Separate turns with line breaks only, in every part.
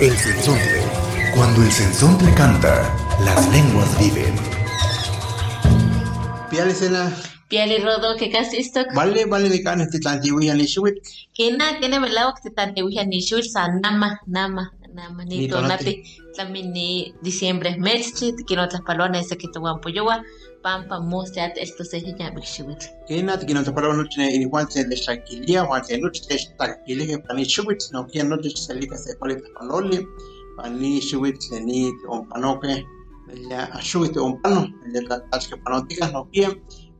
El sensontle. Cuando el sensontle canta, las lenguas viven.
Piale sena,
Piali rodo que casi esto
vale, vale de can este tantiwi ni shuit.
que na que na melao que tante wija ni shul sa nama nama nama
Ni tonati
también ni diciembre merchi que no otras palones ese que tu guampoyowa pampa mostrat esto se ya bishuit
Kena te kino tapara no tiene ni juan se de shakilia, juan se no te shakilia que pani shuit, no que no te salika se pale tapaloli, pani shuit se ni on panoke, ya a shuit on pano, ya ka que panotika no que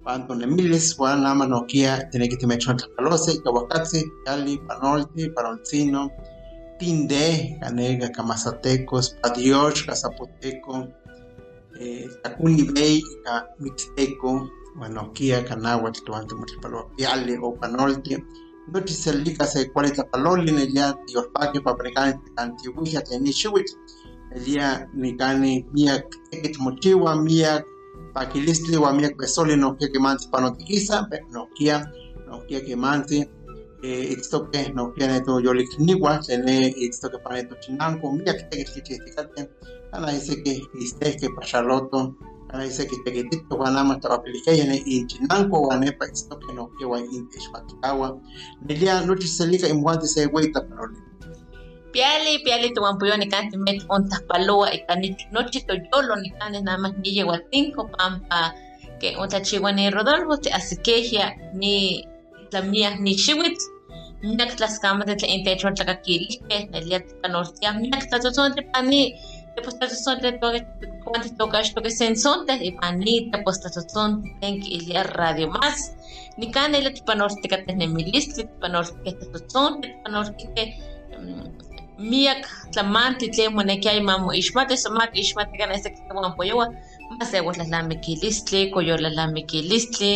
Panto ne miles, juan nama no kia, tiene que te me chon tapalose, kawakatse, yali, panolte, panolcino, Tinde, Canega, Camazatecos, Padioch, Cazapoteco, eh, Ca- Mixteco, Kia, Canáhuatl, Tuante, Muchipalo, Piale, o Panolte, Noche Celica, se cuarenta paloli, Nelia, Diospaque, Paprecan, Antihuija, Tenichuit, Nelia, Nicani, Mia, Eket Mochiwa, Mia, Paquilistli, Miak Besoli, no Kia, Quemante, Panotiquiza, no Kia, no Kia, Quemante, eh, itztoque no tiene todo yo niwa tiene itztoque para to chinanco mira que te que que iste que pachaloto. Ana dice que te que te wana ma ta aplicaya y chinanco wane pa itztoque no que wa in ishpatkawa nelia no te selika imwante se weita pero
Piali, piali tu guampoyo ni kanti met ontas paloa y cani noche to yolo ni cani nada más ni cinco pampa que onta chiwa ni Rodolfo te asikeja ni la mía ni chiwit Miak las camas de en techo la kakili que el día de norte miak ta son de pani te posta son de todo cuando toca esto que se ensonte y pani te posta son en que el día radio más ni can el tipo norte que tiene mi lista tipo norte que te son tipo norte que miak tlamanti tlen monekia imamo ixmati somak ixmati kan este kitawampoyowa masewas lalamiquilistli koyolalamiquilistli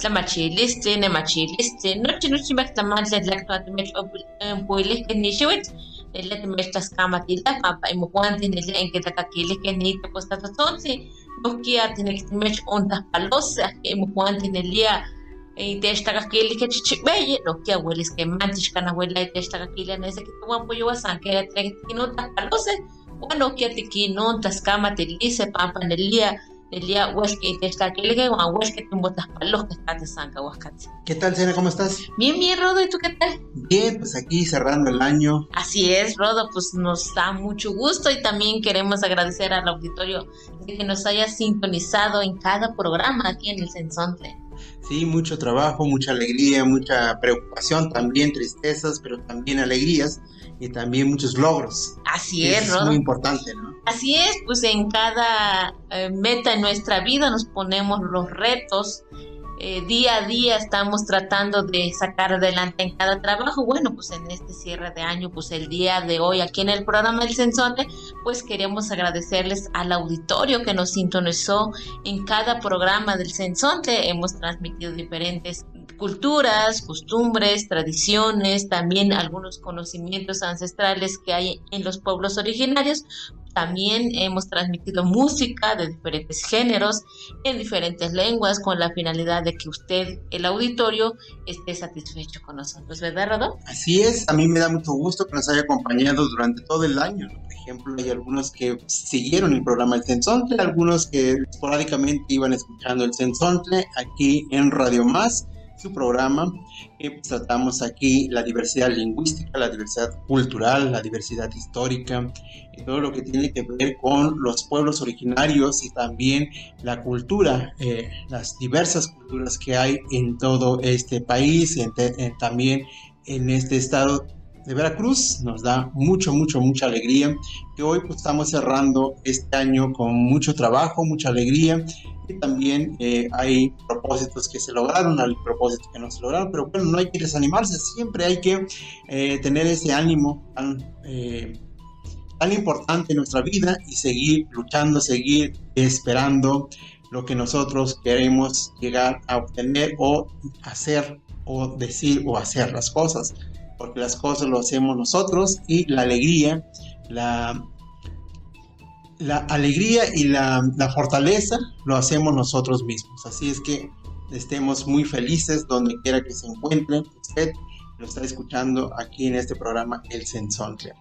tlamachilistli nemachilistli nochi nochi mek tlamantli tlaktoatimech ompuilihkeh nixiuitl nele timech tlaskamatila pampa imokuanti nele enkitlakakilihkeh nitepostatotzontli nohkia tinektimech ontahpalose ahki imokuanti nelia itech tlakakilihkeh chichibeyi nohkia uelis kemanti xkanawela itech tlakakilia nese kitowanpoyowa san kera tlekinon tahpalose uan nohkia tikinon tlaskamatilise pampa nelia nelia uelki itech tlakilihkeh uan uelki timotahpalohkeh kateh san kawahkatzi
¿Qué tal, Sena? ¿Cómo estás?
Bien, bien, Rodo, ¿y tú qué tal?
Bien, pues aquí cerrando el año.
Así es, Rodo, pues nos da mucho gusto y también queremos agradecer al auditorio de que nos haya sintonizado en cada programa aquí en el Sensontle.
Sí, mucho trabajo, mucha alegría, mucha preocupación, también tristezas, pero también alegrías y también muchos logros.
Así
Eso
es,
es muy importante, ¿no?
Así es, pues en cada eh, meta en nuestra vida nos ponemos los retos. eh, día a día estamos tratando de sacar adelante en cada trabajo. Bueno, pues en este cierre de año, pues el día de hoy aquí en el programa del Sensonte, pues queremos agradecerles al auditorio que nos sintonizó en cada programa del Sensonte. Hemos transmitido diferentes culturas, costumbres, tradiciones, también algunos conocimientos ancestrales que hay en los pueblos originarios. También hemos transmitido música de diferentes géneros en diferentes lenguas con la finalidad de que usted, el auditorio, esté satisfecho con nosotros, ¿verdad, Rodo?
Así es, a mí me da mucho gusto que nos haya acompañado durante todo el año. Por ejemplo, hay algunos que siguieron el programa El Sensontle, algunos que esporádicamente iban escuchando El Sensontle aquí en Radio Más, su programa, que pues, tratamos aquí la diversidad lingüística, la diversidad cultural, la diversidad histórica, y todo lo que tiene que ver con los pueblos originarios y también la cultura, eh, las diversas culturas que hay en todo este país, en también en este estado de Veracruz. Nos da mucho, mucho, mucha alegría que hoy pues, estamos cerrando este año con mucho trabajo, mucha alegría. Y también eh, hay propósitos que se lograron, hay propósitos que no se lograron, pero bueno, no hay que desanimarse, siempre hay que eh, tener ese ánimo tan, eh, tan importante en nuestra vida y seguir luchando, seguir esperando lo que nosotros queremos llegar a obtener o hacer o decir o hacer las cosas porque las cosas lo hacemos nosotros y la alegría, la, alegría y la, fortaleza lo hacemos nosotros mismos. Así es que estemos muy felices donde quiera que se encuentren. Usted lo está escuchando aquí en este programa El Sensontle.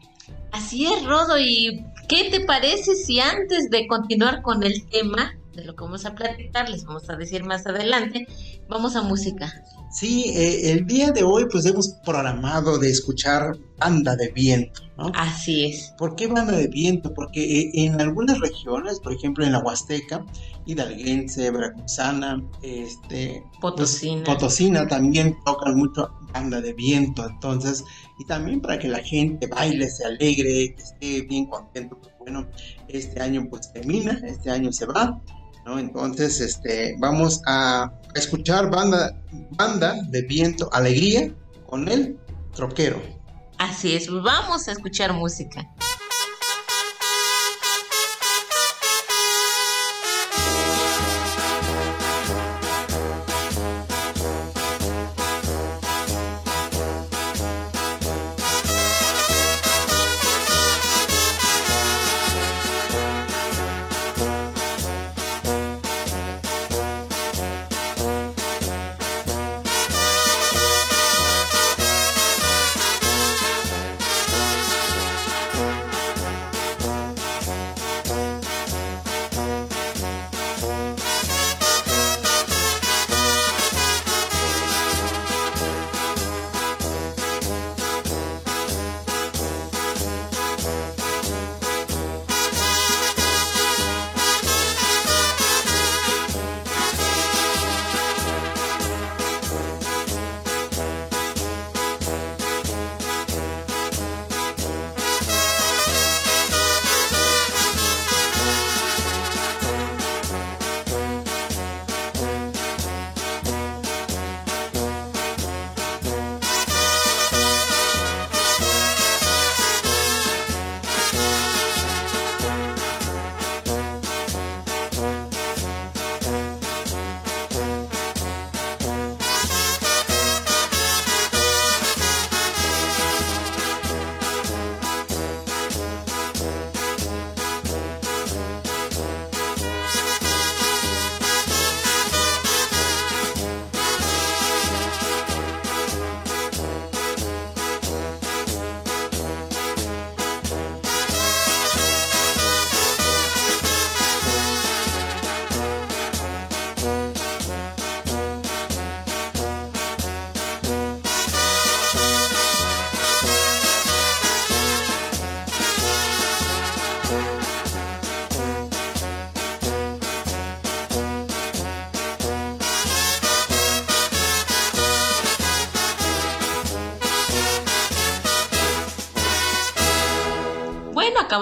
Así es, Rodo. ¿Y qué te parece si antes de continuar con el tema de lo que vamos a platicar, les vamos a decir más adelante, vamos a música?
Sí, eh, el día de hoy pues hemos programado de escuchar banda de viento, ¿no?
Así es.
¿Por qué banda de viento? Porque eh, en algunas regiones, por ejemplo en la Huasteca, Hidalguense, Veracruzana, este,
Potosina.
Pues, Potosina también tocan mucho banda de viento, entonces, y también para que la gente baile, se alegre, que esté bien contento, pues bueno, este año pues termina, este año se va, Entonces, este, vamos a escuchar banda, banda de viento, alegría con el troquero.
Así es, vamos a escuchar música.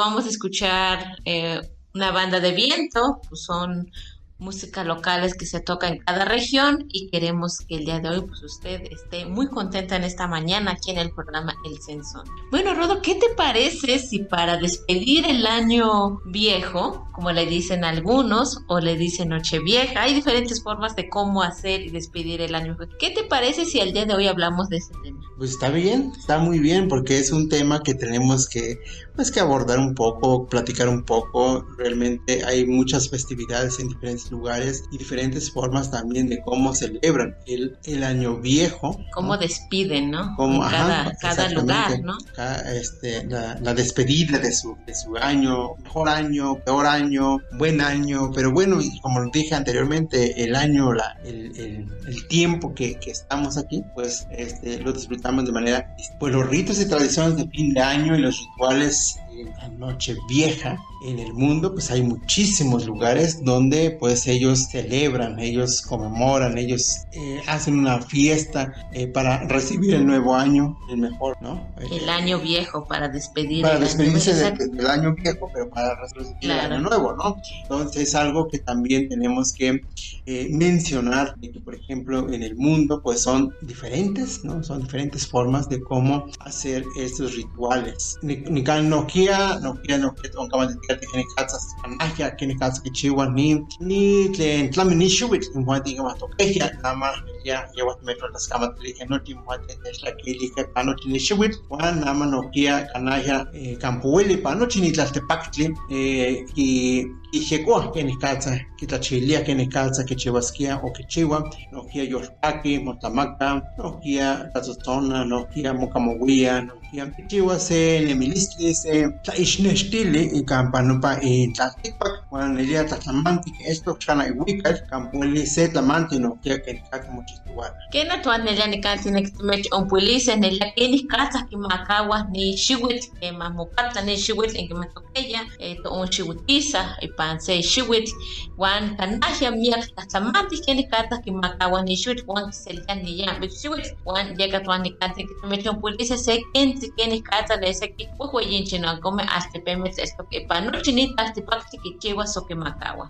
Acabamos de escuchar eh, una banda de viento, pues son música locales que se toca en cada región y queremos que el día de hoy pues usted esté muy contenta en esta mañana aquí en el programa El Censón. Bueno, Rodo, ¿qué te parece si para despedir el año viejo, como le dicen algunos, o le dicen Nochevieja, hay diferentes formas de cómo hacer y despedir el año. ¿Qué te parece si el día de hoy hablamos de ese tema?
Pues está bien, está muy bien porque es un tema que tenemos que pues que abordar un poco, platicar un poco. Realmente hay muchas festividades en diferentes lugares y diferentes formas también de cómo celebran el, el año viejo.
Cómo despiden, ¿no? Como, cada, cada lugar, ¿no?
este, la, la, despedida de su, de su año, mejor año, peor año, buen año, pero bueno, como dije anteriormente, el año, la, el, el, el tiempo que, que, estamos aquí, pues este, lo disfrutamos de manera, pues los ritos y tradiciones de fin de año y los rituales la noche vieja en el mundo, pues hay muchísimos lugares donde pues ellos celebran, ellos conmemoran, ellos eh, hacen una fiesta eh, para recibir el nuevo año, el mejor, ¿no?
El año viejo para despedir.
Para despedirse del año viejo, pero para recibir el año nuevo, ¿no? Entonces es algo que también tenemos que eh, mencionar, que por ejemplo en el mundo pues son diferentes, ¿no? Son diferentes formas de cómo hacer estos rituales. Nikan nokia, nokia, nokia, onkaman de tiene casas, anaja, tiene casas que chihuahua, ni, ni, tlen, tlami ni shuwit, ni muati que más toqueja, nada más, ya, ya vas a meter las camas, dije, no, ti muati, es la que dije, pano, tiene shuwit, wan, nada más, nokia, canaja, campueli, pano, chini, tlaltepactli, y, y llegó que ni casa, que tachilia, que ni casa, que chivasquia o que chihuahua, nokia yorpaki, motamaca, nokia, tazotona, nokia, mocamoguía, nokia, chihuahua, se, nemilistli, se, tlaixnextili, y campanupa, y tlaltipac, wan, elia, tlatlamanti, que esto, chana, y huical, campueli, se, tlamanti, nokia, que ni casa, mochituana.
¿Qué no tuan nelia ni casa, ni que un pulice, nelia, que ni casa, que macawa, ni shiwit, que mamocata, ni shiwit, en que eh, to un shiwitiza, y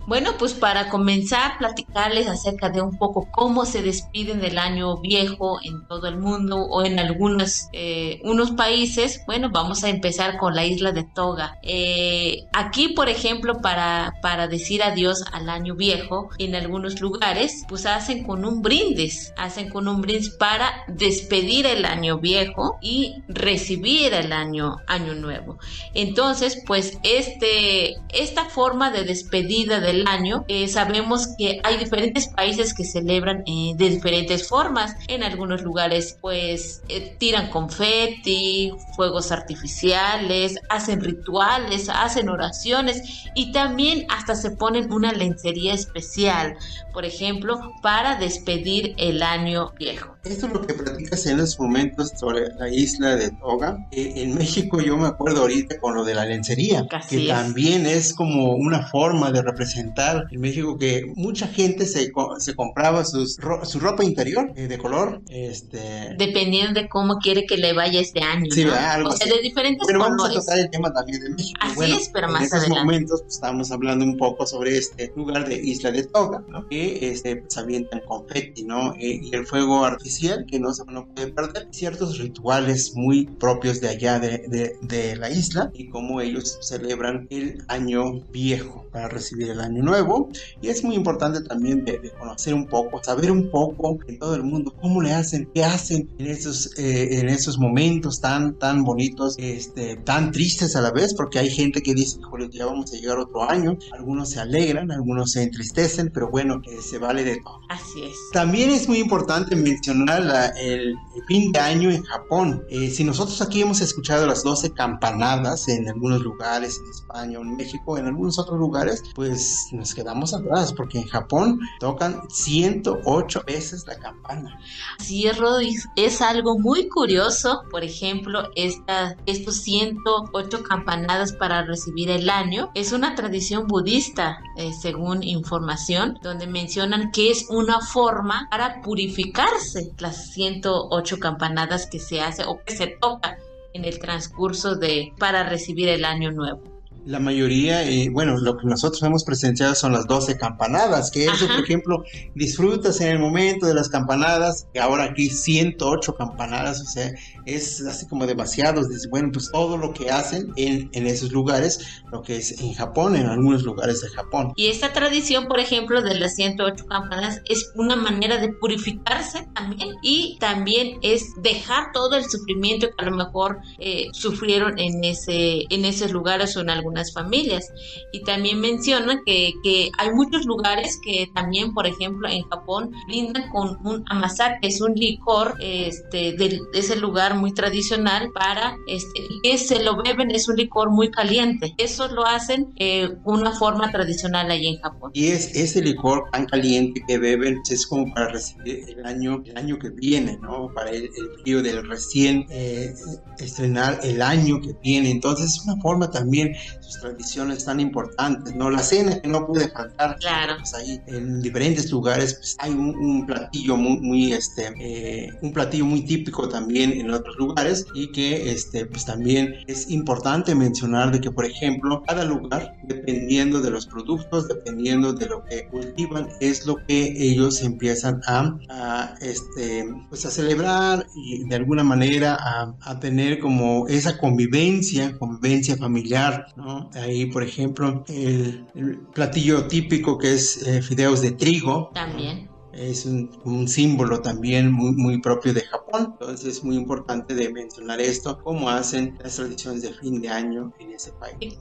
Bueno, pues para comenzar, platicarles acerca de un poco cómo se despiden del año viejo en todo el mundo o en algunos eh, unos países. Bueno, vamos a empezar con la isla de Toga. Eh, aquí, por ejemplo, para, para decir adiós al año viejo, en algunos lugares, pues hacen con un brindis, hacen con un brindis para despedir el año viejo y recibir el año, año nuevo. Entonces, pues este, esta forma de despedida del año, eh, sabemos que hay diferentes países que celebran eh, de diferentes formas. En algunos lugares, pues, eh, tiran confeti, fuegos artificiales, hacen rituales, hacen oraciones y también hasta se ponen una lencería especial, por ejemplo, para despedir el año viejo.
Esto es lo que platicas en los momentos sobre la isla de Toga. en México yo me acuerdo ahorita con lo de la lencería,
Así
que
es.
también es como una forma de representar en México que mucha gente se, se compraba sus ro- su ropa interior eh, de color. Este,
Dependiendo de cómo quiere que le vaya este año.
Sí,
¿no?
Algo
o sea,
así.
de diferentes
Bueno, vamos a
colores.
tocar el tema también de México.
Así
bueno,
es, pero
en
más
estos
adelante.
momentos pues, estamos hablando un poco sobre este lugar de Isla de Toga, ¿no? que este, pues, avientan confeti, ¿no? Eh, y el fuego artificial que no se no puede perder. Ciertos rituales muy propios de allá de, de- de la isla y cómo ellos celebran el año viejo para recibir el año nuevo. Y es muy importante también de, de conocer un poco, saber un poco en todo el mundo cómo le hacen, qué hacen en esos, eh, en esos momentos tan, tan bonitos, este, tan tristes a la vez, porque hay gente que dice, híjole, ya vamos a llegar otro año. Algunos se alegran, algunos se entristecen, pero bueno, eh, se vale de todo.
Así es.
También es muy importante mencionar la- el, el fin de año en Japón. Eh, si nosotros aquí hemos escuchado las 12 campanadas en algunos lugares, en España en México, en algunos otros lugares, pues nos quedamos atrás, porque en Japón tocan 108 veces la campana.
Es, Rodi, es algo muy curioso. Por ejemplo, esta, estos 108 campanadas para recibir el año es una tradición budista, eh, según información, donde mencionan que es una forma para purificarse las 108 campanadas que se hace o que se toca en el transcurso de para recibir el año nuevo.
La mayoría, eh, bueno, lo que nosotros hemos presenciado son las 12 campanadas, que eso, por ejemplo, disfrutas en el momento de las campanadas, ahora aquí 108 campanadas, o sea, es así como demasiados. Dices, bueno, pues todo lo que hacen en, en esos lugares, lo que es en Japón, en algunos lugares de Japón.
Y esta tradición, por ejemplo, de las 108 campanas es una manera de purificarse también y también es dejar todo el sufrimiento que a lo mejor eh, sufrieron en, ese, en esos lugares o en algunas familias. Y también menciona que, que hay muchos lugares que también, por ejemplo, en Japón brindan con un amazake, que es un licor este, de ese lugar muy tradicional para este que se lo beben es un licor muy caliente. Eso lo hacen eh, una forma tradicional ahí en Japón.
Y es ese licor tan caliente que beben es como para recibir el año, el año que viene, ¿no? Para el, el frío del recién eh, estrenar el año que viene. Entonces es una forma también, sus tradiciones tan importantes, ¿no? La cena que no puede faltar.
Claro.
Pues ahí en diferentes lugares pues, hay un, un platillo muy, muy este, eh, un platillo muy típico también en otros lugares y que este, pues también es importante mencionar de que, por ejemplo, cada lugar, dependiendo de los productos, dependiendo de lo que cultivan, es lo que ellos empiezan a, este, pues a celebrar y de alguna manera a, a tener como esa convivencia, convivencia familiar, ¿no? Ahí, por ejemplo, el, el platillo típico que es eh, fideos de trigo.
También
es un, un, símbolo también muy, muy propio de Japón. Entonces es muy importante de mencionar esto, cómo hacen las tradiciones de fin de año en ese país.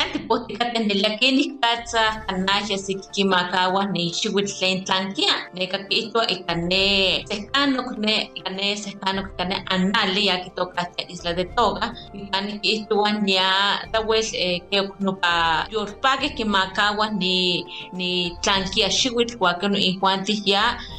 isla de Toga ni makawa ni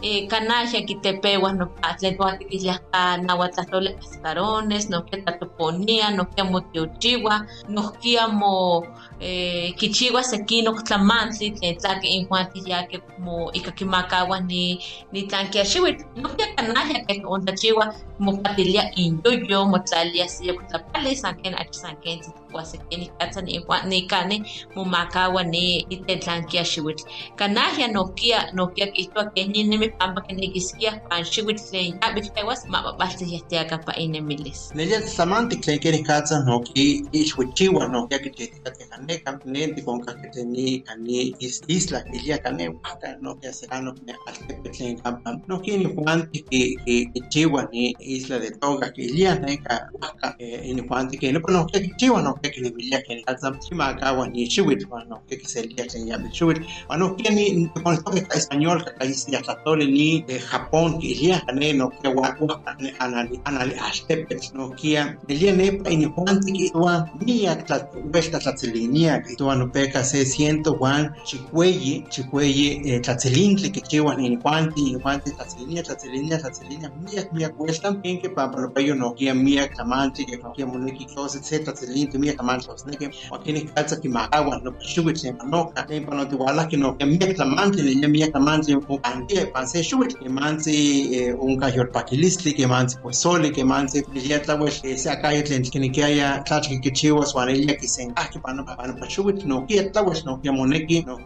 ni tlanquia xiwitl huacan injuantis ya eh, canalla que te peguas no pasle no que ya nahuatlatole cascarones no que tatoponía no que motiochiwa no que amo eh, kichiwa sekino tlamansi tlaque en juanti ya que como ikakimakawa ni ni tanque shiwit no que canalla que onda chiwa como patilia indoyo motlalia si kutapale sanken ach sanken kuasekeni katsa ni ni kane mumakawa ni itetlankia shiwit canalla no kia no kia kitwa que ni ni pamba que negiskia pan shiwit le ya bitewas ma baste ya te acá inemiles
Nelia samante que quiere katsa no ki ishwichiwa no kia que te te kane kamnente con ka que teni kane is isla que ya kane waka no que se kano que altepe tlen kampa no ki ni juanti que que chiwa ni isla de Toga que ya ne ka waka ni juanti que no no que chiwa no que ni bilia que katsa chima kawa ni shiwit no que se lia que ya shiwit no que ni con esto que español que ahí ya tole ni Japón que ya kane no que waka anali anali astepe no kia elia ne pa ni juanti que toa mia tla vesta tlatzelinia que toa no peca se siento juan chicueye chicueye eh, tlatzelintli que chiwa ni juanti ni juanti tlatzelinia tlatzelinia tlatzelinia mia mia cuesta en que pa no peyo no kia mia tamanti que kia moneki closet se tlatzelintli mia tamanti los neke o tiene calza que magawa no shuwit se manoka ne pa no te wala que no kia mia tamanti ni mia tamanti un pantie panse shuwit que mansi un kayor pakilistli que mansi pues sole que mansi ya tlawesh se acá tlen que ni que haya tlachki que chiwas wan ella que se encaje para no no shuwit no kia moneki no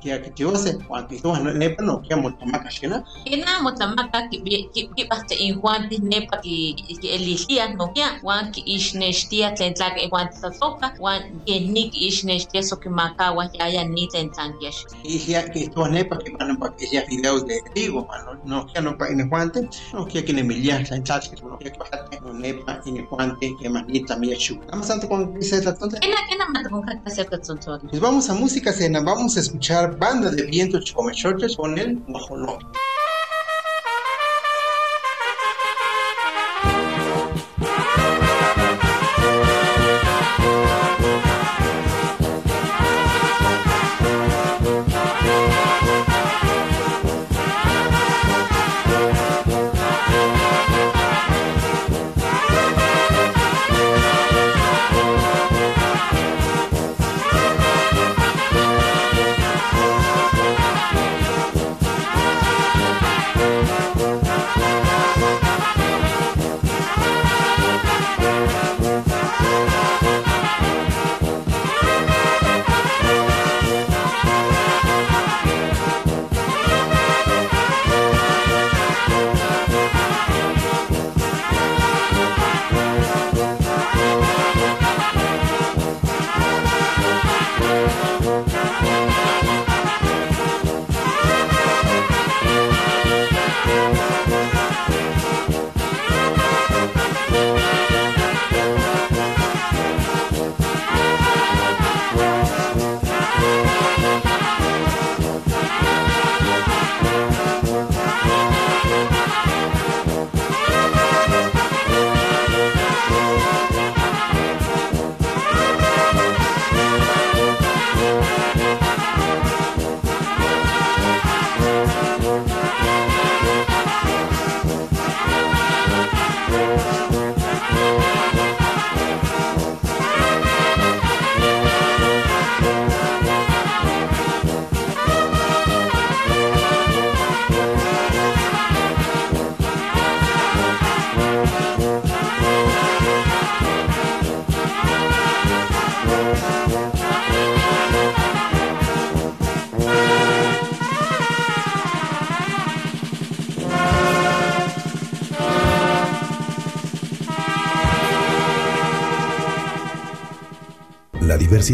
wan que tuwa nepa no kia motamaka shina
ina motamaka ki ki ki baste in juanti nepa ki ki elishia no kia wan ki ishneshtia tlen tlak e wan tatoka wan que ni ki ishneshtia so que makawa ya ya ni tlen tlankiash
y ya que tuwa nepa que para no para que ya videos de trigo mano no kia no pa in juante no kia que ne tlachki no kia que bajate no nepa in juante que manita mia shu vamos antes con dice la tonta.
Ina ina matapon kakasya katsontoni
Pues vamos a música cena, vamos a escuchar Banda de Viento Chocomechotes con el Guajoló.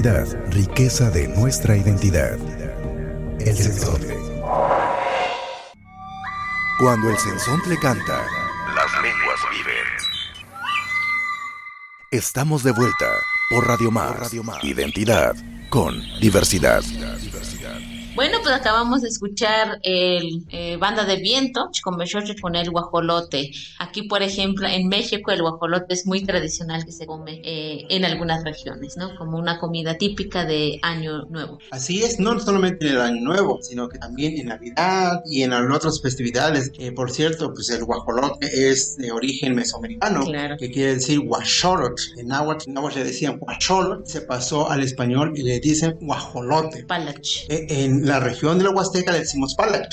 Riqueza de nuestra identidad. El sensontle. Cuando el sensontle canta, las lenguas viven. Estamos de vuelta por Radio Más. Identidad con diversidad.
Bueno, pues acabamos de escuchar el eh, Banda de Viento, con el guajolote. Aquí, por ejemplo, en México el guajolote es muy tradicional que se come eh, en algunas regiones, ¿no? Como una comida típica de Año Nuevo.
Así es, no solamente en el Año Nuevo, sino que también en Navidad y en otras festividades. por cierto, pues el guajolote es de origen mesoamericano, que quiere decir guacholot. En náhuatl, en le decían guacholot, se pasó al español y le dicen guajolote.
Palach.
Eh, en la región de la Huasteca le decimos palach.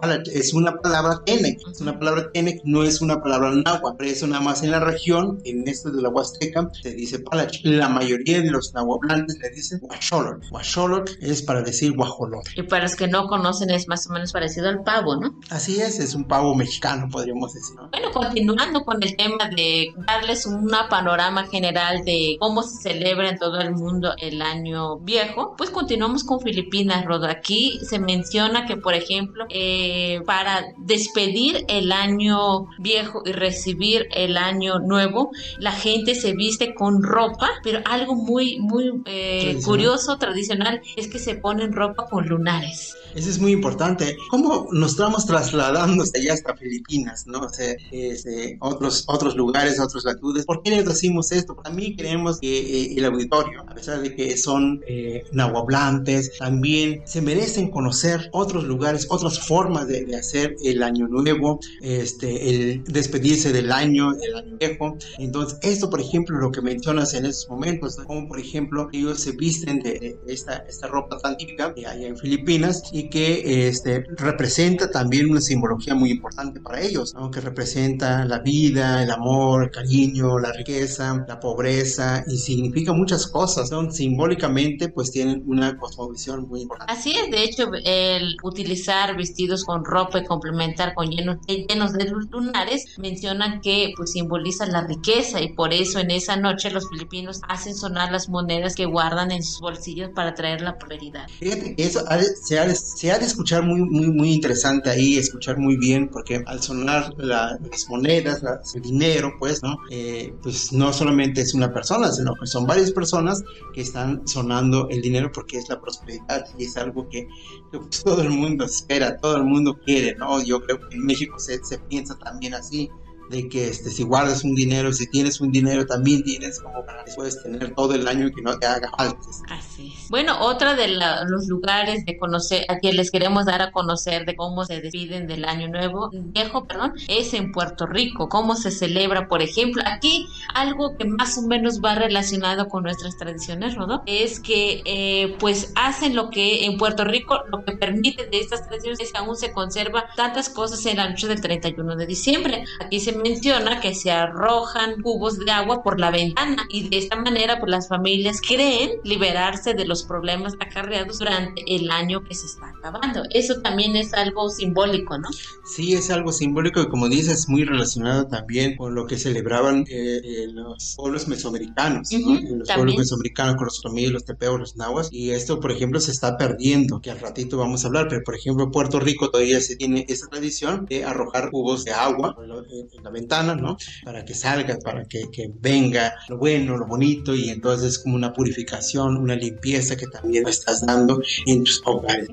palach. es una palabra tenec, es una palabra tenec, no es una palabra náhuatl. Por eso nada más en la región, en esto de la Huasteca, se dice palach. La mayoría de los nahuablantes le dicen huacholot. Huacholot es para decir guajolote.
Y para los que no conocen es más o menos parecido al pavo, ¿no?
Así es, es un pavo mexicano, podríamos decir.
Bueno, continuando con el tema de darles una panorama general de cómo se celebra en todo el mundo el año viejo, pues continuamos con Filipinas, Rodo. Aquí se menciona que, por ejemplo, eh, para despedir el año viejo y recibir el año nuevo, la gente se viste con ropa, pero algo muy, muy eh, curioso, tradicional, es que se ponen ropa con lunares.
Eso es muy importante. ¿Cómo nos estamos trasladando hasta allá, hasta Filipinas, no? O sea, este, otros, otros lugares, otras latitudes. ¿Por qué les decimos esto? Para mí creemos que eh, el auditorio, a pesar de que son eh, nahuablantes, también se merecen conocer otros lugares, otras formas de, hacer el año nuevo, este, el despedirse del año, el año viejo. Entonces, esto, por ejemplo, lo que mencionas en estos momentos, como por ejemplo, ellos se visten de esta, esta ropa tan típica allá en Filipinas que este, representa también una simbología muy importante para ellos, que representa la vida, el amor, el cariño, la riqueza, la pobreza y significa muchas cosas. ¿no? Simbólicamente pues tienen una cosmovisión muy importante.
Así es, de hecho el utilizar vestidos con ropa y complementar con llenos, llenos de lunares mencionan que pues simboliza la riqueza y por eso en esa noche los filipinos hacen sonar las monedas que guardan en sus bolsillos para traer la prosperidad.
Fíjate que eso se ha se ha de escuchar muy, muy, muy interesante ahí, escuchar muy bien, porque al sonar las monedas, el dinero, pues, ¿no? Eh, pues no solamente es una persona, sino que son varias personas que están sonando el dinero porque es la prosperidad y es algo que, pues, todo el mundo espera, todo el mundo quiere, ¿no? Yo creo que en México se piensa también así de que este, si guardas un dinero, si tienes un dinero, también tienes como para que puedes tener todo el año y que no te haga falta.
Así es. Bueno, otra de los lugares de conocer, a quien les queremos dar a conocer de cómo se despiden del año nuevo, viejo, perdón, es en Puerto Rico, cómo se celebra, por ejemplo, aquí algo que más o menos va relacionado con nuestras tradiciones, ¿no? Es que eh, pues hacen lo que en Puerto Rico, lo que permite de estas tradiciones es que aún se conserva tantas cosas en la noche del 31 de diciembre. Aquí se menciona que se arrojan cubos de agua por la ventana y de esta manera pues las familias creen liberarse de los problemas acarreados durante el año que se está acabando. Eso también es algo simbólico, ¿no?
Sí, es algo simbólico y como dices, muy relacionado también con lo que celebraban eh, los pueblos mesoamericanos, los pueblos mesoamericanos con los otomíes, los tepeos, los nahuas y esto, por ejemplo, se está perdiendo, que al ratito vamos a hablar, pero por ejemplo, Puerto Rico todavía se tiene esa tradición de arrojar cubos de agua en la ventana, ¿no? Para que salga, para que, que, venga lo bueno, lo bonito y entonces es como una purificación, una limpieza que también estás dando en tus hogares.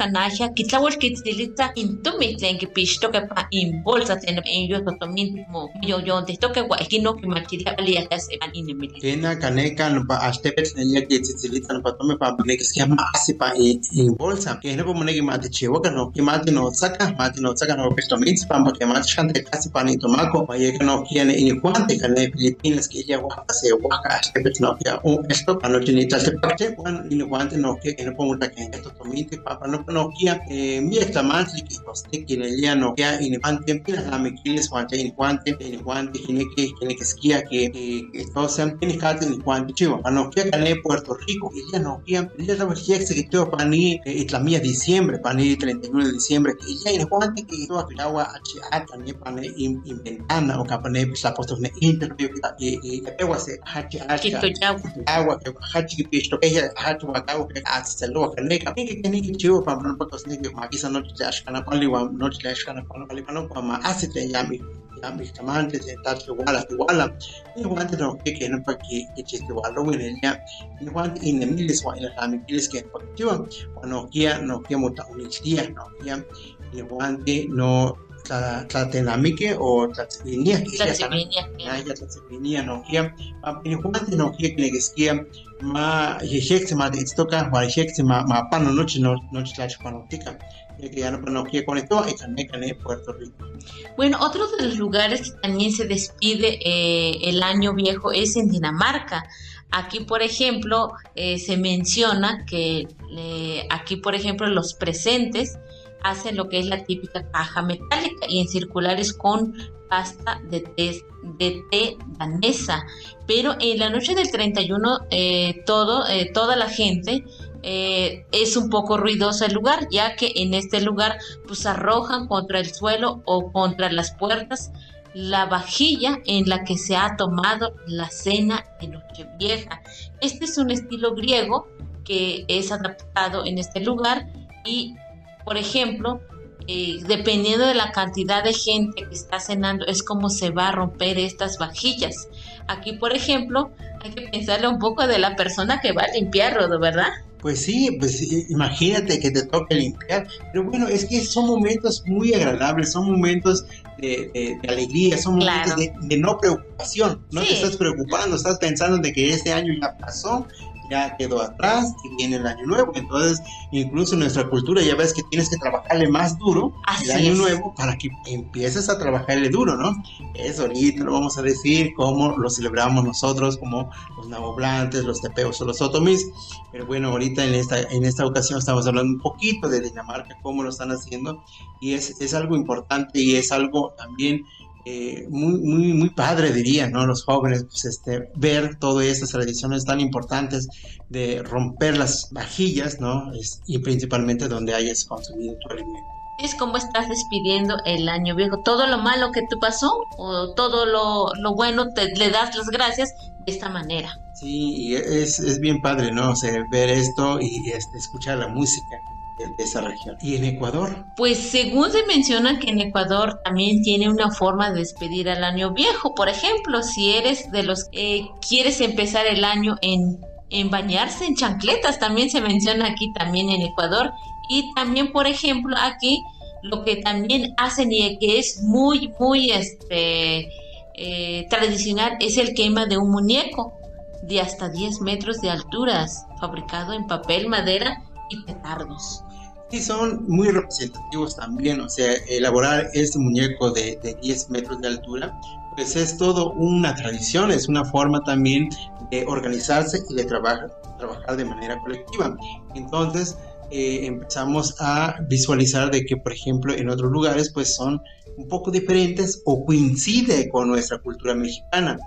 Kanahia kitlawal kitzilita intumi tlen kipixtoka pa inbolsa tlen in yo totomin mo yo yo contestó que guayquino que machiria valía que se van inemili.
Kena kaneka no pa astepet nenya que tzitzilita no pa tome pa pone que se llama así pa en bolsa. Que no mate chivo que no mate no saca, mate no saca no pesto mitz pa que mate chante casi pa ni tomaco, que no quiere ni cuante que ne Filipinas que ella guapa se guaca astepet no que un esto pa no tiene tal se parte, cuando ni cuante no que no pongo que esto tomite pa pa no no que mi exclamante que coste que ne ya no que ni cuante pila la cuante ni cuante ni cuante tiene que ni cuante chivo, pa no que ne Puerto Rico, ella no que ella la que se que todo pa ni la mía diciembre, pa ni 31 de diciembre, ni cuante que todo que agua a también pa ni inventana o pa ni la postos ne interview que y agua se hachi hachi agua que hachi que pisto que hachi wa agua que hasta lo que ne que que ni que chivo pa ne que ma kisa no te ashkana pa li wa no te ashkana pa no pa li pa pa ma asite yami yami tamante de tal que wala wala ni wante no que que no pa chiste wala ya ni wante in the milis wa ila la milis que activa no kia no kia muta unistia no kia ni no tla tlatenamike o no ma ma pano noche noche que ya no conectó y cane cane Puerto Rico.
Bueno, otro de los lugares que también se despide eh, el año viejo es en Dinamarca. Aquí, por ejemplo, eh, se menciona que eh, aquí, por ejemplo, los presentes hacen lo que es la típica caja metálica y en circulares con pasta de té, de danesa. Pero en la noche del 31, eh, todo, eh, toda la gente eh, es un poco ruidoso el lugar, ya que en este lugar pues arrojan contra el suelo o contra las puertas la vajilla en la que se ha tomado la cena de Nochevieja. Este es un estilo griego que es adaptado en este lugar y, por ejemplo, eh, dependiendo de la cantidad de gente que está cenando, es como se va a romper estas vajillas. Aquí, por ejemplo, hay que pensarle un poco de la persona que va a limpiar, Rodo, ¿verdad?
Pues sí, pues imagínate que te toque limpiar, pero bueno, es que son momentos muy agradables, son momentos de, de, de alegría, son momentos
Claro.
de, de no preocupación, no te estás preocupando, estás pensando de que este año ya pasó, ya quedó atrás y viene el año nuevo, entonces incluso en nuestra cultura ya ves que tienes que trabajarle más duro
Así
el año
es.
nuevo para que empieces a trabajarle duro, ¿no? Eso ahorita lo vamos a decir, cómo lo celebramos nosotros, como los naboblantes, los tepeos o los otomis, pero bueno, ahorita en esta, en esta ocasión estamos hablando un poquito de Dinamarca, cómo lo están haciendo, y es, es algo importante y es algo también eh, muy, muy, muy padre, diría, ¿no? Los jóvenes, pues este, ver todas estas tradiciones tan importantes de romper las vajillas, ¿no? Es- y principalmente donde hayas consumido tu alimento.
Es como estás despidiendo el año viejo. Todo lo malo que te pasó o todo lo, lo bueno te le das las gracias de esta manera.
Sí, es, es bien padre, ¿no? O sea, ver esto y este, escuchar la música de, de esa región. ¿Y en Ecuador?
Pues según se menciona que en Ecuador también tiene una forma de despedir al año viejo. Por ejemplo, si eres de los que quieres empezar el año en, en bañarse en chancletas, también se menciona aquí también en Ecuador. Y también, por ejemplo, aquí lo que también hacen y que es muy, muy este, eh, tradicional es el quema de un muñeco de hasta 10 metros de alturas, fabricado en papel, madera y petardos.
Sí, son muy representativos también, o sea, elaborar este muñeco de, de 10 metros de altura, pues es todo una tradición, es una forma también de organizarse y de trabajar, trabajar de manera colectiva. Entonces, eh, empezamos a visualizar de que, por ejemplo, en otros lugares, pues son un poco diferentes o coincide con nuestra cultura mexicana.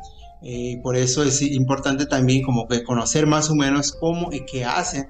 Eh, por eso es importante también como que conocer más o menos cómo y qué hacen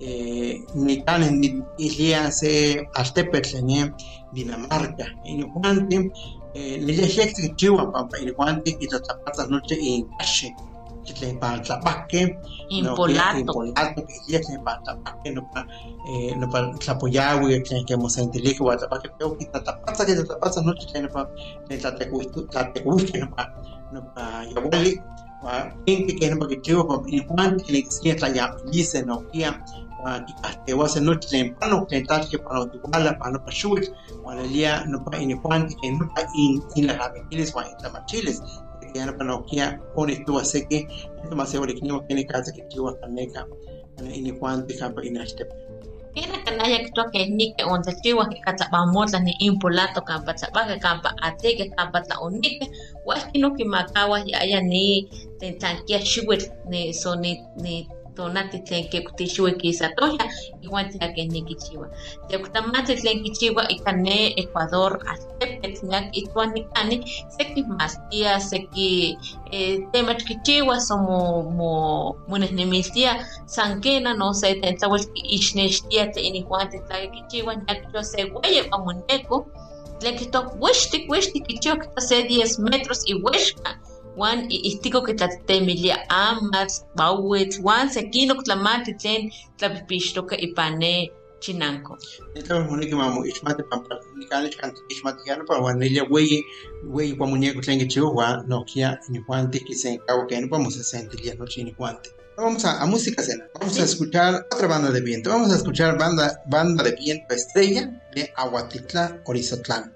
ni tan ni ilia se astepetl ne Dinamarca. Y cuante eh, que chiwa pampa y cuante y las zapatas noche en cache tlen pa tlapahkeh,
Impolato.
impolato, kihlia tlen pa tlapahkeh, nopa eh, nopa tlapoyawi, tlen kemosentilikeh uan tlapahkeh, pero kitlatapatza, kitlatapatza nochi tlen nopa tlen tlatekuihkeh nopa nopa yawali, kinki keh nopa kichiwa, uan inijuan tlen kiskiah tlayamiliseh nohkia, uan kikahtewaseh nochi tlen panok, tlen tlachki panotiwala, pa nopa xiuitl, uan lelia nopa inijuan tlen nopa in- inlalamikilis uan intlamachilis, kaya nopa nohkia onihtowa seki tomaseualikniwa keni katsa kichiwa kaneka inijuanti kampa inachtep.
Kena kanaya kitoa que ni que onta chiwa que katzapamotla ni impolato kampa tzapaka kampa ateke kampa tlaonike huaski no que makawa ya ya ni ni so ni ni tonati tlen kutixiwi kisatoya kichiwa teoktamati tlen ika ne Ecuador nikani seki mastia seki eh, temach mo san kena no se tentlawel ixnextia te inijuan tetlaki kichiwa nyakyo se weye tlen kihtowa wextik wextik kichiwa kihtowa se 10 metros iwexka wan ihtiko kitlatemilia amatl bauitl wan sekinok tlamati tlen tlapihpixtoka ipan ne chinanko
Nitlawa moneki mamo ixmati pampa nikani kanti ixmati yana pa wan nelia weyi weyi kwa muñeco tlen kichiwa wan nohkia inijuanti kisenkawa keni pa mosesentilia nochi inijuanti. Vamos a, a música cena. Vamos a escuchar otra banda de viento. Vamos a escuchar banda, banda de viento estrella de Aguatitla, Orizotlán.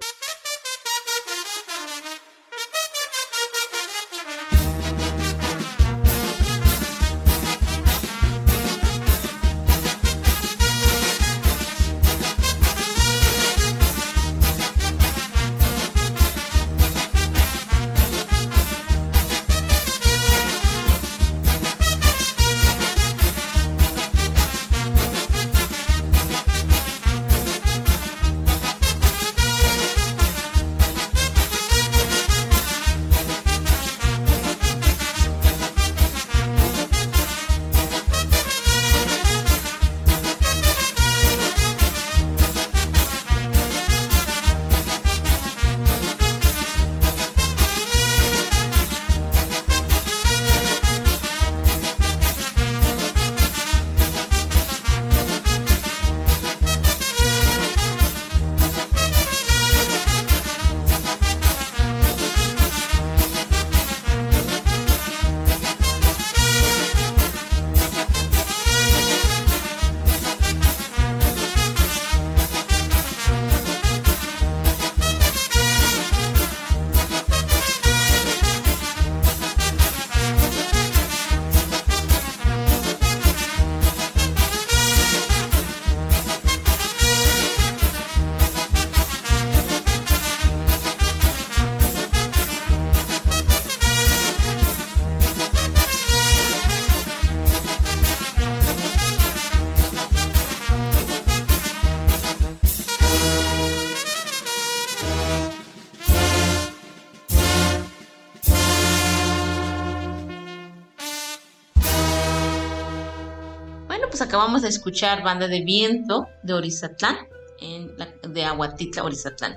Acabamos de escuchar Banda de Viento de Orizatlán, en la- de Aguatitla, Orizatlán.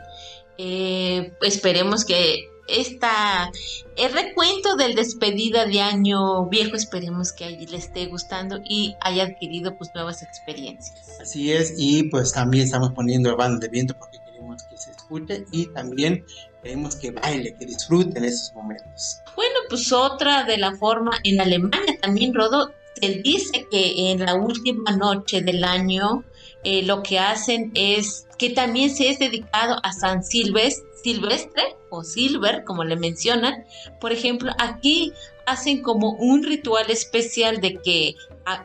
Eh, esperemos que esta, el recuento del despedida de año viejo, esperemos que ahí le esté gustando y haya adquirido pues nuevas experiencias.
Así es, y pues también estamos poniendo banda de viento porque queremos que se escuche y también queremos que baile, que disfruten esos momentos.
Bueno, pues otra de la forma, en Alemania también, Rodo, se dice que en la última noche del año eh, lo que hacen es que también se es dedicado a San Silvestre, Silvestre o Silver, como le mencionan. Por ejemplo, aquí hacen como un ritual especial de que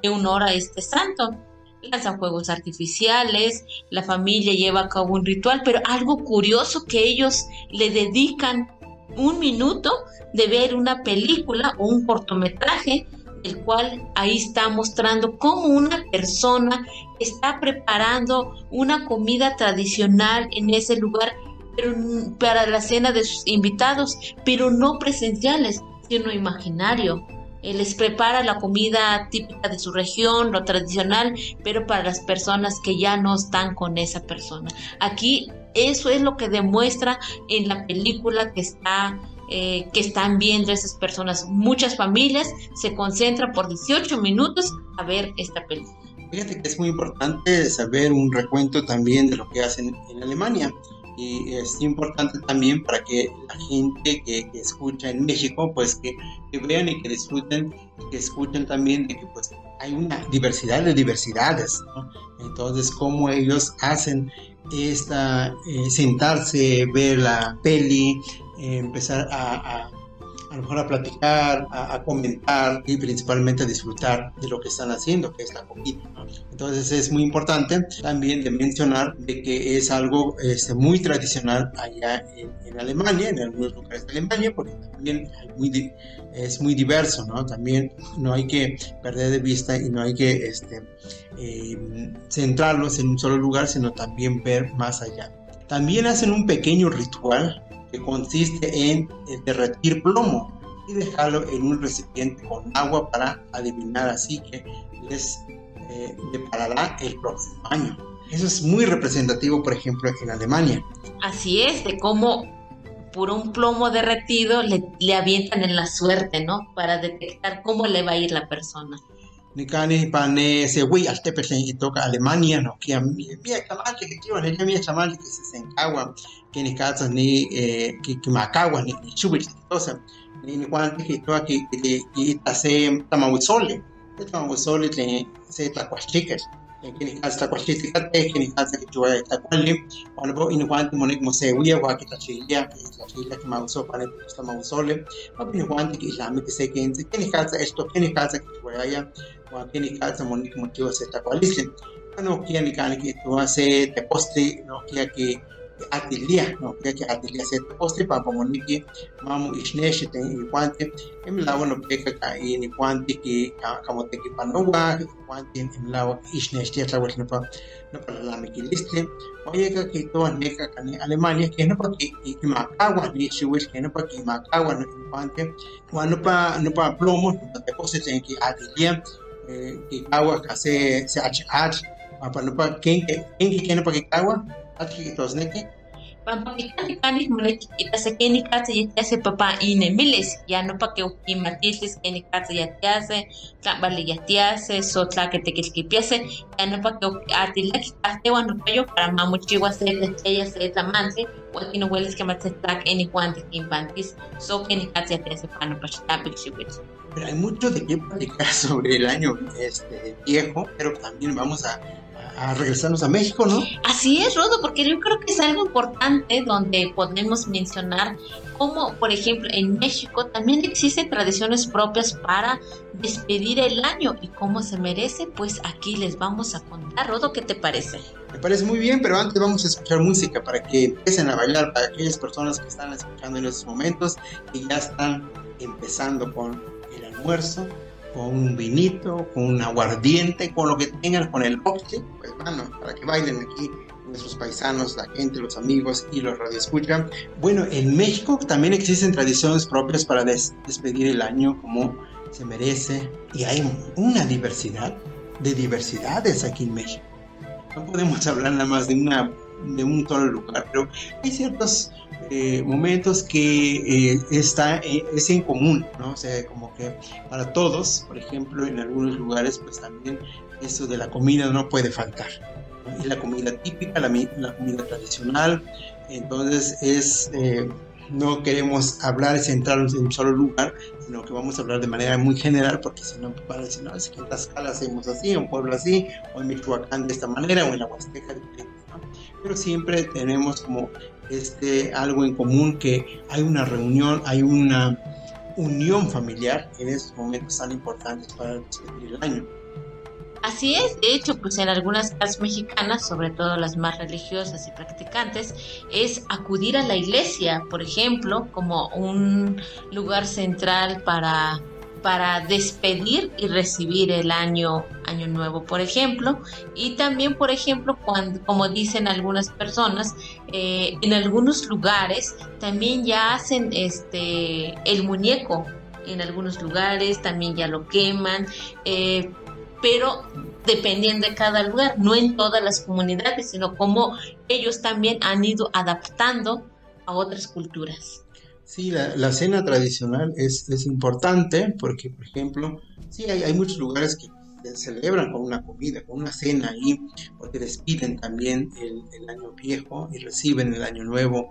honor a este santo. Lanzan fuegos artificiales, la familia lleva a cabo un ritual, pero algo curioso que ellos le dedican un minuto de ver una película o un cortometraje, el cual ahí está mostrando cómo una persona está preparando una comida tradicional en ese lugar pero para la cena de sus invitados, pero no presenciales, sino imaginario. Les prepara la comida típica de su región, lo tradicional, pero para las personas que ya no están con esa persona. Aquí eso es lo que demuestra en la película que está eh, que están viendo esas personas. Muchas familias se concentran por 18 minutos a ver esta película.
Fíjate que es muy importante saber un recuento también de lo que hacen en Alemania y es importante también para que la gente que, escucha en México pues que, vean y que disfruten y que escuchen también de que pues hay una diversidad de diversidades entonces cómo ellos hacen esta eh, sentarse ver la peli eh, empezar a a lo mejor a platicar, a, comentar y principalmente a disfrutar de lo que están haciendo, que es la comida. Entonces es muy importante también de mencionar de que es algo este, muy tradicional allá en, Alemania, en algunos lugares de Alemania, porque también muy, es muy diverso, ¿no? También no hay que perder de vista y no hay que este, eh, centrarlos en un solo lugar, sino también ver más allá. También hacen un pequeño ritual que consiste en derretir plomo y dejarlo en un recipiente con agua para adivinar así que les eh, deparará el próximo año. Eso es muy representativo, por ejemplo, en Alemania.
Así es, de cómo por un plomo derretido le avientan en la suerte, ¿no? Para detectar cómo le va a ir la persona
ni cani pane se wi al tepe se toca Alemania no que mi chamal que tío ne mi chamal que se sencagua que ni casa ni eh, que que macagua ni ni chubit cosa ni ni cuan que to aquí que que ta se tamawsole tamawsole te se ta kwaschikas que ni casa kwaschikas que ni casa que yo ta kwali cuando bo in cuan monik mo se wi wa que ta chilia que ta chilia que mauso pane tamawsole pa ni cuan que islami que se que ni casa esto que ni casa que yo ya wakini kaza moniki motiwa se takwalisi ano kia ni kani ki tuwa se te posti no kia ki atilia no kia ki atilia se te posti pa moniki mamu ishneshi te i kwante imlawa no peka ka i ni kwante ki kamote ki panowa kwante imlawa ishneshi te tawal no pa no pa lami ki liste. Oye ka ki tuwa neka ka ni Alemania que no pa ki ki makawa ni shiwish que no pa ki makawa no kwante wa no pa no pa plomo no pa te posti te ki atilia agua se se achar para no para quien quien quiere para que agua aquí tos neque
Pampakitani kanik mulek ita sa kini katsa yatiase papa ine miles. Ya no pa que ukimatilis kini katsa yatiase tlambali yatiase so tla que te kilkipiase ya no pa que atilek atewa no payo para mamuchiwa se ella se tamante o no hueles que matse tlak eni cuante infantis. So kini katsa yatiase pa no pa chitapik shiwit
pero hay mucho de qué platicar sobre el año este, viejo, pero también vamos a, a regresarnos a México, ¿no?
Así es, Rodo, porque yo creo que es algo importante donde podemos mencionar cómo, por ejemplo, en México también existen tradiciones propias para despedir el año y cómo se merece, pues aquí les vamos a contar. Rodo, ¿qué te parece?
Me parece muy bien, pero antes vamos a escuchar música para que empiecen a bailar, para aquellas personas que están escuchando en estos momentos y ya están empezando con almuerzo, con un vinito, con un aguardiente, con lo que tengan, con el boxe, pues bueno, para que bailen aquí nuestros paisanos, la gente, los amigos y los radioescuchan. Bueno, en México también existen tradiciones propias para despedir el año como se merece y hay una diversidad de diversidades aquí en México. No podemos hablar nada más de una de un solo lugar, pero hay ciertos eh, momentos que eh, está, eh, es en común, ¿no? O sea, como que para todos, por ejemplo, en algunos lugares, pues también eso de la comida no puede faltar. Y la comida típica, la, la comida tradicional, entonces es no queremos hablar centrarnos en un solo lugar, sino que vamos a hablar de manera muy general, porque si no, para decir, no, es que en Tlaxcala hacemos así, en Pueblo así, o en Michoacán de esta manera, o en la Huasteca diferente, ¿no? Pero siempre tenemos como este, algo en común, que hay una reunión, hay una unión familiar en estos momentos tan importantes para el año.
Así es, de hecho, pues en algunas casas mexicanas, sobre todo las más religiosas y practicantes, es acudir a la iglesia, por ejemplo, como un lugar central para para despedir y recibir el año año nuevo por ejemplo. Y también por ejemplo cuando como dicen algunas personas eh, en algunos lugares también ya hacen este el muñeco en algunos lugares también ya lo queman eh, pero dependiendo de cada lugar no en todas las comunidades sino como ellos también han ido adaptando a otras culturas
Sí, la, cena tradicional es, es, importante porque, por ejemplo, sí, hay, hay muchos lugares que celebran con una comida, con una cena ahí, porque despiden también el, año viejo y reciben el año nuevo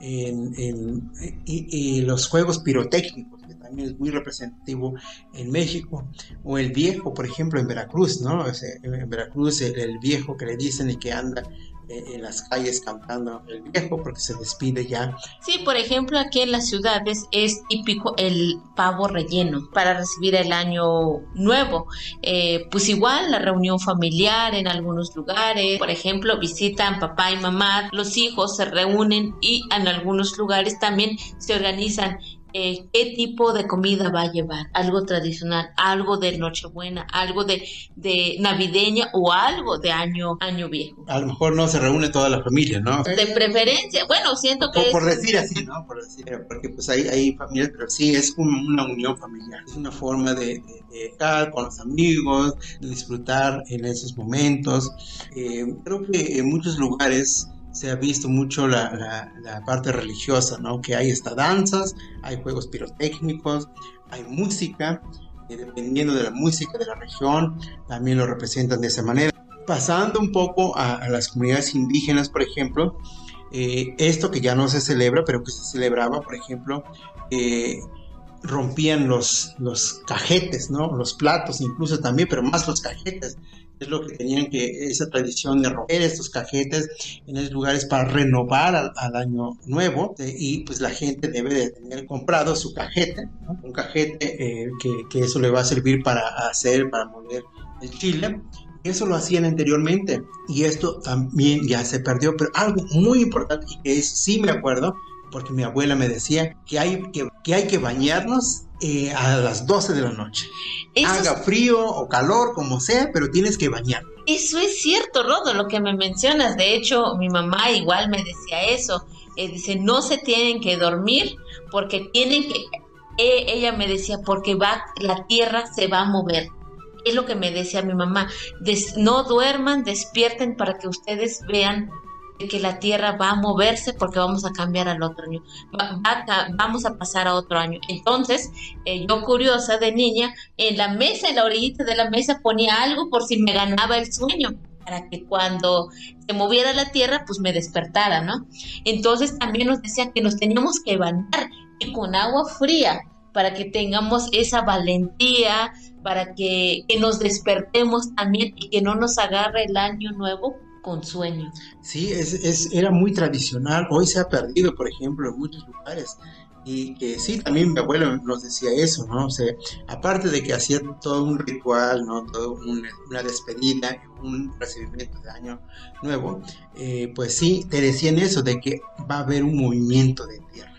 en, en y, los juegos pirotécnicos, que también es muy representativo en México, o el viejo, por ejemplo, en Veracruz, ¿no? en Veracruz el, viejo que le dicen y que anda en las calles cantando el viejo porque se despide ya.
Sí, por ejemplo, aquí en las ciudades es típico el pavo relleno para recibir el año nuevo. Eh, pues igual la reunión familiar en algunos lugares, por ejemplo, visitan papá y mamá, los hijos se reúnen y en algunos lugares también se organizan eh, qué tipo de comida va a llevar, algo tradicional, algo de Nochebuena, algo de, de navideña o algo de año, año viejo.
A lo mejor no se reúne toda la familia, ¿no?
De preferencia, bueno, siento que...
Por, decir así, ¿no? Por decir, porque pues hay, hay familias, pero sí es una unión familiar, es una forma de, estar con los amigos, de disfrutar en esos momentos. Eh, creo que en muchos lugares se ha visto mucho la, parte religiosa, ¿no? Que hay estas danzas, hay juegos pirotécnicos, hay música, dependiendo de la música de la región, también lo representan de esa manera. Pasando un poco a, las comunidades indígenas, por ejemplo, eh, esto que ya no se celebra, pero que se celebraba, por ejemplo, eh, rompían los, los cajetes, ¿no? Los platos incluso también, pero más los cajetes es lo que tenían que, esa tradición de romper estos cajetes en esos lugares para renovar al, año nuevo y pues la gente debe de tener comprado su cajete, un cajete eh, que, que, eso le va a servir para hacer, para moler el chile. Eso lo hacían anteriormente y esto también ya se perdió, pero algo muy importante y que es, sí me acuerdo, porque mi abuela me decía que hay que, que, hay que bañarnos eh, a las 12 de la noche. Haga frío o calor, como sea, pero tienes que bañar.
Eso es cierto, Rodo, lo que me mencionas. De hecho, mi mamá igual me decía eso. Eh, dice, no se tienen que dormir porque tienen que... Eh, ella me decía, porque va, la tierra se va a mover. Es lo que me decía mi mamá. no duerman, despierten para que ustedes vean que la Tierra va a moverse porque vamos a cambiar al otro año, vamos a pasar a otro año. Entonces, eh, yo curiosa de niña, en la mesa, en la orillita de la mesa ponía algo por si me ganaba el sueño para que cuando se moviera la tierra, pues me despertara, ¿no? Entonces también nos decían que nos teníamos que bañar y con agua fría para que tengamos esa valentía, para que, que nos despertemos también y que no nos agarre el año nuevo con sueño.
Sí, es, era muy tradicional. Hoy se ha perdido, por ejemplo, en muchos lugares. Y que sí, también mi abuelo nos decía eso, ¿no? O sea, aparte de que hacía todo un ritual, ¿no? Todo una despedida, un recibimiento de año nuevo, eh, pues sí, te decían eso, de que va a haber un movimiento de tierra,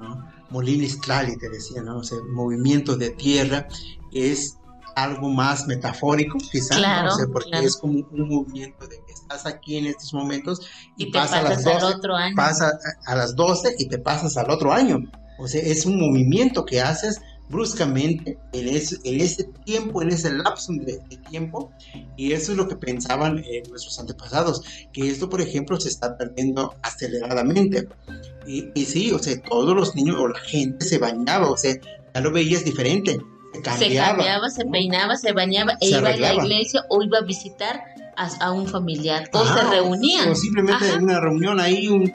¿no? Molinis Tlali te decía, ¿no? O sea, movimiento de tierra es algo más metafórico, quizás, ¿no? porque es como un movimiento de estás aquí en estos momentos y, pasa a las 12, otro año. pasa a, las 12 y te pasas al otro año. O sea, es un movimiento que haces bruscamente en, ese tiempo, en ese lapso de, tiempo, y eso es lo que pensaban eh, nuestros antepasados, que esto, por ejemplo, se está perdiendo aceleradamente. Y, y sí, o sea, todos los niños o la gente se bañaba, o sea, ya lo veías diferente
se cambiaba, se, peinaba, se bañaba, e iba a la iglesia o iba a visitar a, un familiar o se reunían.
O simplemente en una reunión ahí, un,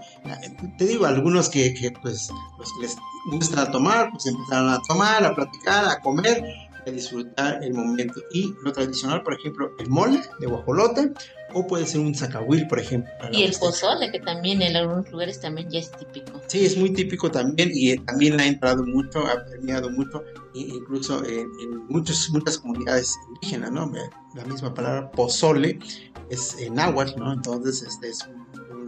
te digo, algunos que, que pues que les gusta tomar, pues empezaron a tomar, a platicar, a comer, a disfrutar el momento. Y lo tradicional, por ejemplo, el mole de guajolote o puede ser un zacahuil, por ejemplo.
Y el pozole, que también en algunos lugares también ya es típico.
Sí, es muy típico también y también ha entrado mucho, ha permeado mucho, incluso en, muchas comunidades indígenas, ¿no? La misma palabra pozole es en náhuatl, ¿no? Entonces, este es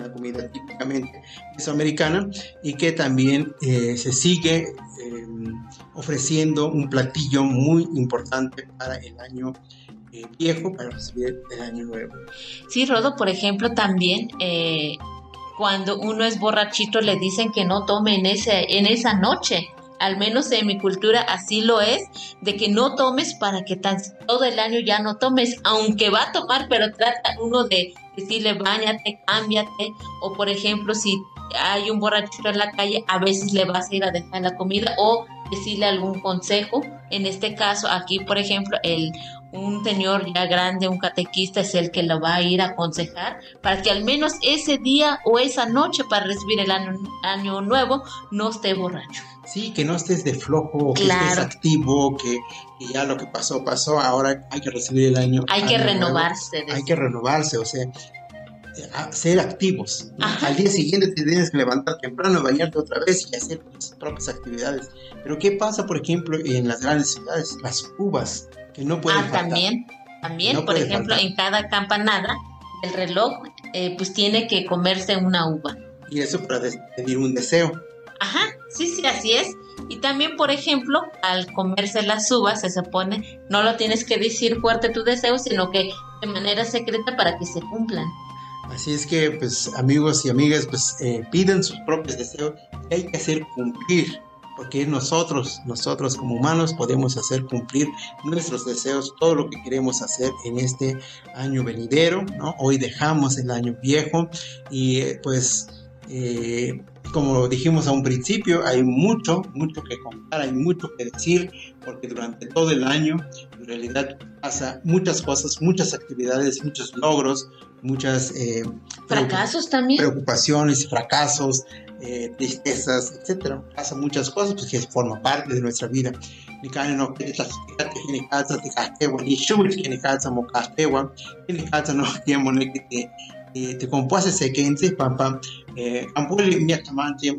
una comida típicamente mesoamericana y que también eh, se sigue em, ofreciendo un platillo muy importante para el año eh, viejo para recibir el año nuevo.
Sí, Rodo, por ejemplo, también eh, cuando uno es borrachito le dicen que no tome en, ese, en esa noche. Al menos en mi cultura así lo es, de que no tomes para que todo el año ya no tomes, aunque va a tomar, pero trata uno de decirle bañate, cámbiate, o por ejemplo, si hay un borracho en la calle, a veces le vas a ir a dejar la comida o decirle algún consejo. En este caso, aquí, por ejemplo, el un señor ya grande, un catequista, es el que lo va a ir a aconsejar para que al menos ese día o esa noche para recibir el año nuevo no esté borracho.
Sí, que no estés de flojo, que estés activo, que, ya lo que pasó, pasó, ahora hay que recibir el año.
Hay que renovarse.
Hay que renovarse, o sea, ser activos. Al día siguiente te tienes que levantar temprano, bañarte otra vez y hacer tus propias actividades. Pero ¿qué pasa, por ejemplo, en las grandes ciudades? Las uvas, que no pueden
Ah, también, también, por ejemplo, en cada campanada, el reloj, eh, pues tiene que comerse una uva.
Y eso para pedir un deseo.
Ajá, sí, sí, así es. Y también, por ejemplo, al comerse las uvas, se supone, no lo tienes que decir fuerte tu deseo, sino que de manera secreta para que se cumplan.
Así es que, pues, amigos y amigas, pues, eh, piden sus propios deseos y hay que hacer cumplir, porque nosotros, nosotros como humanos podemos hacer cumplir nuestros deseos, todo lo que queremos hacer en este año venidero, ¿no? Hoy dejamos el año viejo y, eh, pues, eh, como dijimos a un principio, hay mucho, mucho que contar, hay mucho que decir, porque durante todo el año en realidad pasa muchas cosas, muchas actividades, muchos logros, muchas
eh, fracasos también,
preocupaciones, fracasos, eh, tristezas, etcétera. Pasa muchas cosas pues, que forma parte de nuestra vida. No que ni casa te castewa, ni shubit ni casa mo castewa, ni casa no tiempo ni que te te compuase se que en pam eh ampuli mi tamante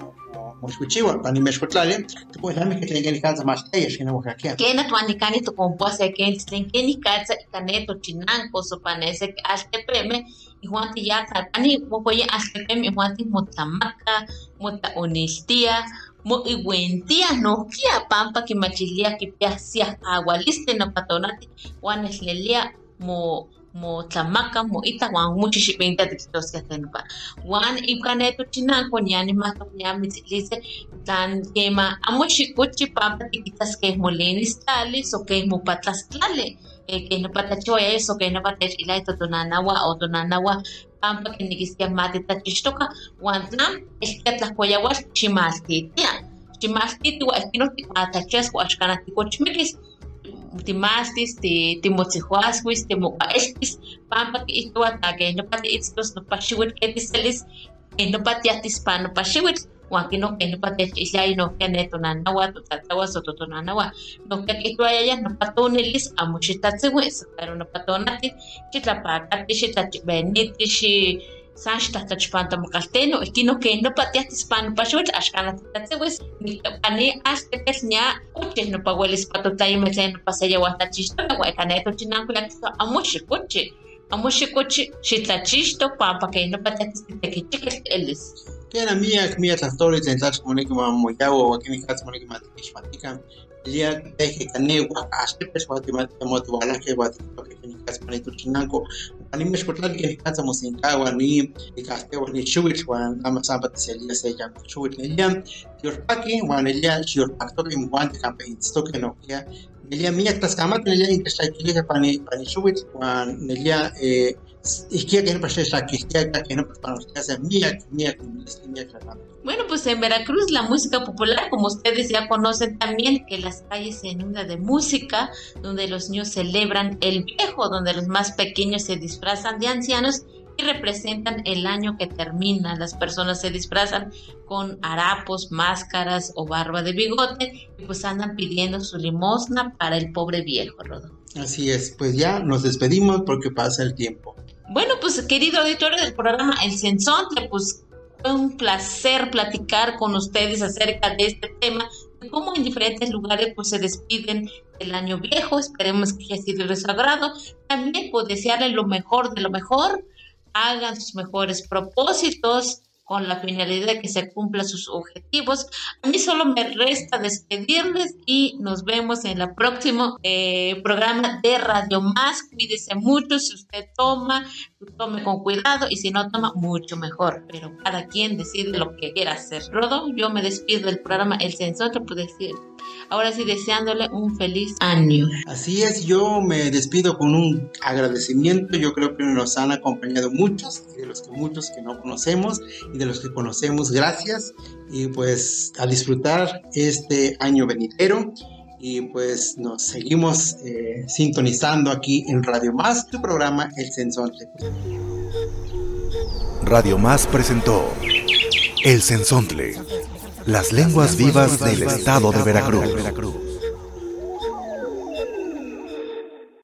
moshkuchiwa pani meshkotlali tupo lami que tenga ni casa más ella que no
hackear que na tuani cani tu compuase que en tlen que ni casa caneto chinanco so panese que hasta preme y Juan te ya cani mo poye hasta preme Juan te motamaca mota honestia mo iguentia no kia pampa que machilia que pia sia agua liste no patonati Juan es lelia mo mo tlamaka mo ita wan muchi xipinta tiktoskeh tenpa wan ika neto chinanko niani mahtok niamitzilise tlan kema amo xikuchi pampa tikitaskeh molinis tlali so keh mopatlastlali eh, keh nopa tlachiwaya so keh nopa techilaya totonanawa o tonanawa pampa keh nikiskia matitachixtoka wan tlan elkia tlahkoyawal ximaltitia ximaltitiwa ehkino tikmatachias wa axkanah tikochmikis timastis, ti timotzihuasquis, timokaeltis, pampa kiihtowa ta keh nopa tiitztos nopa xiuitl ke tiselis, keh nopa tiahtispa nopa xiuitl, uan kino keh nopa techilaya nohkia ne tonanawa, totatlawa, so totonanawa. Nohkia kihtowayaya nopa tonilis amo xitatziuis, pero nopa tonati xitlapakati, xitlachibeniti, xi san xtahtachpan tamokkalteno ikin okej nopa tiahtispan nopa xotl axkanatitatzewis niktlapani axteketl ña ochej nopa uelispatotlayemej tlen nopa seyauajtlachixtoka ua ika ne tochinankuilaktiso amo xikochi amo xikochi xitlachixtok panpa kej nopa tiahtisitekichikil elis
ken miak miak tlahtoli tlen tlachmoneki mamoyaua ua ken katmoneki matikixmatikan liak teje kane ua axtepetl ua timatia motiualajkej ua tikitokej ken katmoneki tochinanko katz monitochinanko animexkotlali keh katza mosinkaua ni ikahtewa ni xiuitl uan ama sampa tiselia se yankuixiuitl nelia tiolpaki uan nelia xiolpaktokeh inmouan tikampa itztokeh nohkia nelia miak tlaskamatl nelia intechtlaikilikeh pani pani xiuitl uan nelia eh, nopa panosquiaseh miak miak miak tlatlamantli
Bueno, pues en Veracruz la música popular, como ustedes ya conocen también, que las calles se inundan de música, donde los niños celebran el viejo, donde los más pequeños se disfrazan de ancianos y representan el año que termina. Las personas se disfrazan con harapos, máscaras o barba de bigote y pues andan pidiendo su limosna para el pobre viejo, Rodo.
Así es, pues ya nos despedimos porque pasa el tiempo.
Bueno, pues querido auditorio del programa El Sensonte, pues fue un placer platicar con ustedes acerca de este tema, de cómo en diferentes lugares pues se despiden del año viejo, esperemos que haya sido de su agrado, también pues desearle lo mejor de lo mejor, hagan sus mejores propósitos, con la finalidad de que se cumplan sus objetivos. A mí solo me resta despedirles y nos vemos en el próximo eh, programa de Radio Más. Cuídese mucho, si usted toma, tome con cuidado y si no toma, mucho mejor. Pero cada quien decide lo que quiera hacer. Rodo, yo me despido del programa El Sensor, pues decir Ahora sí, deseándole un feliz año.
Así es, yo me despido con un agradecimiento. Yo creo que nos han acompañado muchos, de los que muchos que no conocemos y de los que conocemos, gracias. Y pues a disfrutar este año venidero y pues nos seguimos eh, sintonizando aquí en Radio Más, tu programa El Sensonte.
Radio Más presentó El Sensontle, las lenguas vivas del estado de Veracruz.